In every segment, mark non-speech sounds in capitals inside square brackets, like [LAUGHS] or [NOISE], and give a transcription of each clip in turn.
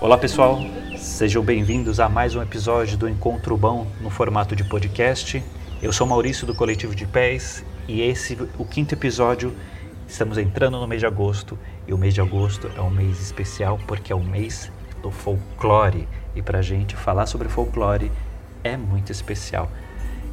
Olá pessoal, sejam bem-vindos a mais um episódio do Encontro Bom no formato de podcast. Eu sou Maurício do Coletivo de Pés e esse o quinto episódio. Estamos entrando no mês de agosto e o mês de agosto é um mês especial porque é o mês do folclore e para gente falar sobre folclore é muito especial.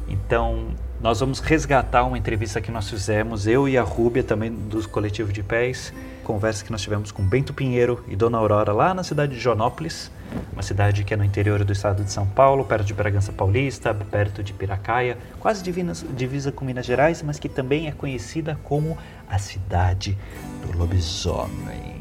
Então nós vamos resgatar uma entrevista que nós fizemos, eu e a Rúbia, também do Coletivo de Pés, conversa que nós tivemos com Bento Pinheiro e Dona Aurora lá na cidade de Jonópolis, uma cidade que é no interior do estado de São Paulo, perto de Bragança Paulista, perto de Piracaia, quase divinas, divisa com Minas Gerais, mas que também é conhecida como a cidade do lobisomem.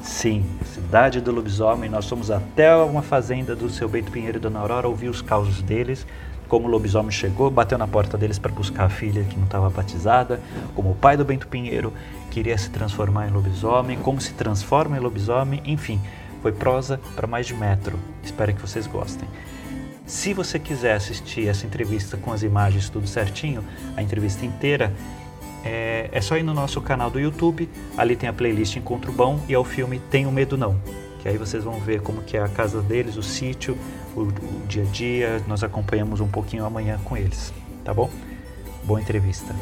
Sim, cidade do lobisomem. Nós fomos até uma fazenda do seu Bento Pinheiro e Dona Aurora ouvir os causos deles como o lobisomem chegou, bateu na porta deles para buscar a filha que não estava batizada, como o pai do Bento Pinheiro queria se transformar em lobisomem, como se transforma em lobisomem, enfim, foi prosa para mais de metro. Espero que vocês gostem. Se você quiser assistir essa entrevista com as imagens tudo certinho, a entrevista inteira, é, é só ir no nosso canal do YouTube, ali tem a playlist Encontro Bom e é o filme Tenho Medo Não, que aí vocês vão ver como que é a casa deles, o sítio, o, o dia a dia, nós acompanhamos um pouquinho amanhã com eles, tá bom? Boa entrevista.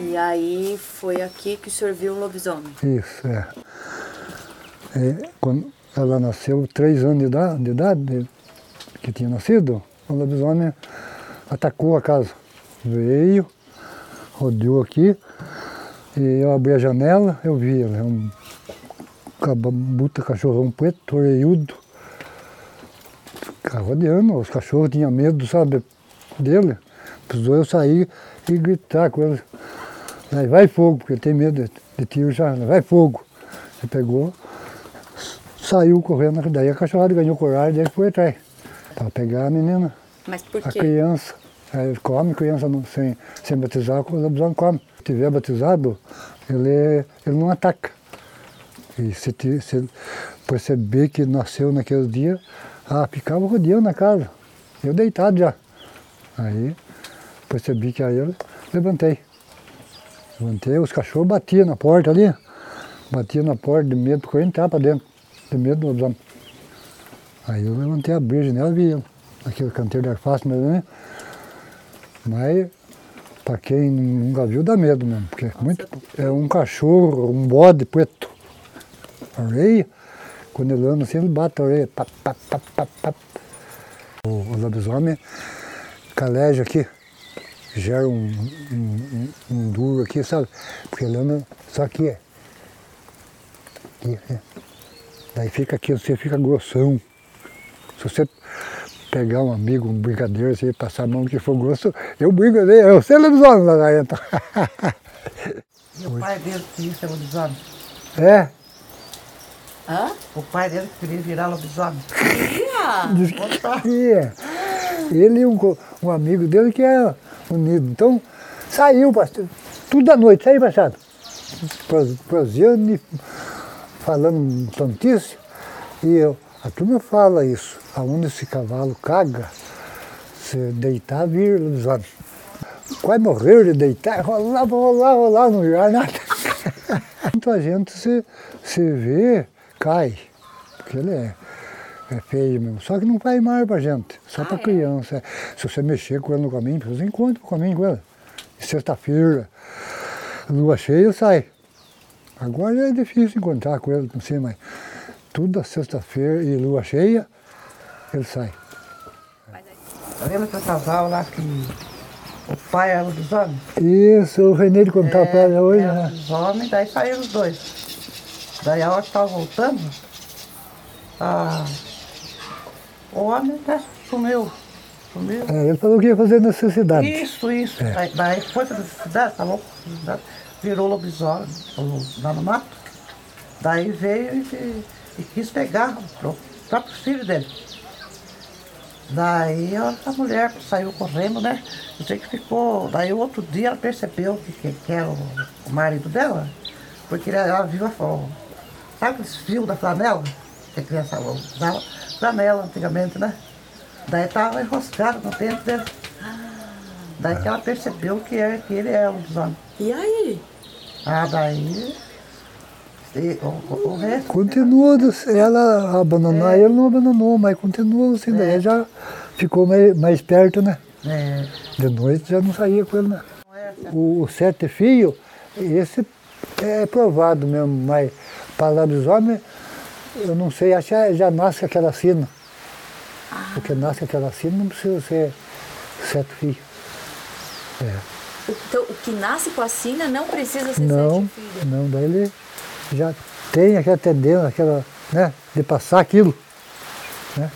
E aí foi aqui que o senhor viu o lobisomem? Isso, é. é quando ela nasceu, três anos de idade, de idade, que tinha nascido, o lobisomem atacou a casa. Veio, rodeou aqui, e eu abri a janela, eu vi ela, é um buta cachorrão preto, orelhudo, ficava rodeando, os cachorros tinham medo, sabe, dele. Precisou eu sair e gritar com ele. Aí, vai fogo, porque tem medo de, de tiro já, vai fogo. Ele pegou, saiu correndo, daí a cachorrada ganhou coragem, daí foi atrás, para pegar a menina. Mas por quê? A criança. Aí come, criança não, sem, sem batizar, o lobisomem come. Se tiver batizado, ele, ele não ataca. E se, se perceber que nasceu naquele dia, ah, ficava rodeando na casa. Eu deitado já. Aí percebi que aí eu levantei. Levantei, os cachorros batiam na porta ali. Batiam na porta de medo porque eu entrar para dentro. De medo do lobisomem. Aí eu levantei a brisa nela e vi ele. Aquele canteiro de arface mesmo, né? Mas para quem nunca viu dá medo mesmo, porque é, muito, é um cachorro, um bode preto a orelha. Quando ele anda assim, ele bate a orelha. Pap, pap, pap, pap, pap. O, o lobisomem caleja aqui, gera um, um, um, um, duro aqui, sabe? Porque ele anda só aqui. É. Aqui, é. Daí fica aqui, você fica grossão. Se você pegar um amigo, um brincadeiro, você passar a mão que for grosso, eu brigo, eu sei lobisomem lá dentro. O pai dele queria ser lobisomem? É, Hã? O pai dele queria virar lobisomem. Queria. Ele e um, um, amigo dele que é unido. Então, saiu, pastor, tudo da noite, saiu, passado. Prosseando e falando tontice. E eu, a turma fala isso. Aonde esse cavalo caga, se deitar, vira lobisomem. Quase morreu de deitar, rolava, rolava, rolava, não virar nada. [LAUGHS] Muita gente se, se vê cai, porque ele é, é feio mesmo. Só que não faz mal pra gente, só ah, pra é? criança. Se você mexer com ele no caminho, você encontra o caminho com ele. Sexta-feira, lua cheia, sai. Agora é difícil encontrar com ele, não sei, mas toda sexta-feira e lua cheia, ele sai. Tá vendo aquele casal lá que o pai era dos homens? Isso, o Renê contava é, pra ela hoje. Era né? dos homens, daí saíram os dois. Daí a hora que estava voltando, a... o homem né, sumiu. Sumiu. É, ele falou que ia fazer necessidade. Isso, isso. É. Daí, daí foi pra necessidade, falou, virou lobisomem lá no mato. Daí veio e, e quis pegar o próprio filho dele. Daí a mulher saiu correndo, né? Eu sei que ficou. Daí o outro dia ela percebeu que, que era o, o marido dela, porque ela viu a, Sabe aqueles fios da flanela? Que a criança usava flanela antigamente, né? Daí tava enroscado no dentro dele. Daí que ela percebeu que, é, que ele é lobisomem. E aí? Ah, daí. e o, o, resto. Continua, ela abandonar, ele não abandonou, mas continua assim, daí já ficou mais, mais perto, né? É, De noite já não saía com ele, né? é. O, o sete filhos, esse é provado mesmo, mas para lobisomem, eu não sei, acho que já nasce aquela sina. Porque nasce aquela sina não precisa ser sete filhos. É. Então, o que nasce com a sina não precisa ser Não, sete filhos. não, daí ele já tem aquela tendência, aquela, né, de passar aquilo. Né?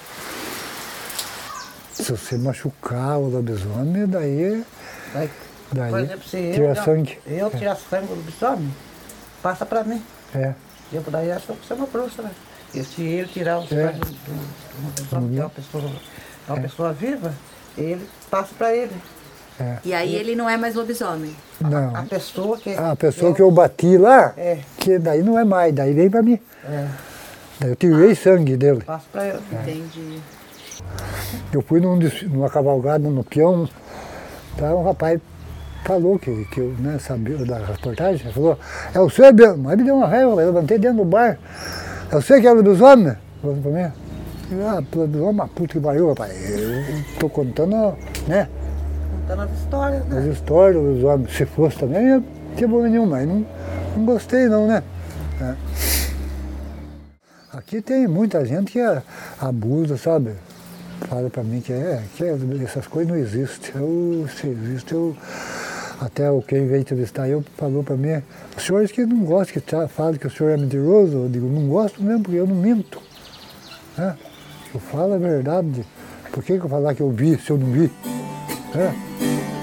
Se você machucar o lobisomem, daí, Daí, daí por exemplo, se tira eu, sangue. eu tirar sangue do lobisomem, passa pra mim. É. Eu daí acho que eu sou uma bruxa, né? E se ele tirar o É. do lobisomem, que é uma pessoa, é uma pessoa viva, ele passa pra ele. É. E aí ele não é mais lobisomem. Não. A pessoa que. A pessoa que eu bati lá, É. que daí não é mais, daí vem pra mim. É, Daí eu tirei sangue dele. passa pra ele. Entendi. Eu fui num, numa cavalgada no peão, tá, um rapaz falou que, que eu né, sabia da reportagem, ele falou, é o senhor, Bel-" mas me deu uma raiva, eu levantei dentro do bar, é você que é lobisomem? Falou pra mim. Eu, Ah, lobisomem, uma puta que pariu, rapaz. Eu tô contando, né, Contando as histórias, as né? histórias dos homens. Se fosse também, eu não tinha problema nenhum, mas não, não gostei não, né? É. Aqui tem muita gente que é, abusa, sabe? Fala pra mim que, é, que é- essas coisas não existem. Eu, se existe, eu. Até o quem veio entrevistar eu falou pra mim, os senhores que não gostam, que falam que o senhor é mentiroso, eu digo, não gosto mesmo, porque eu não minto. né? Eu falo a verdade. Por que, que eu falar que eu vi se eu não vi? né?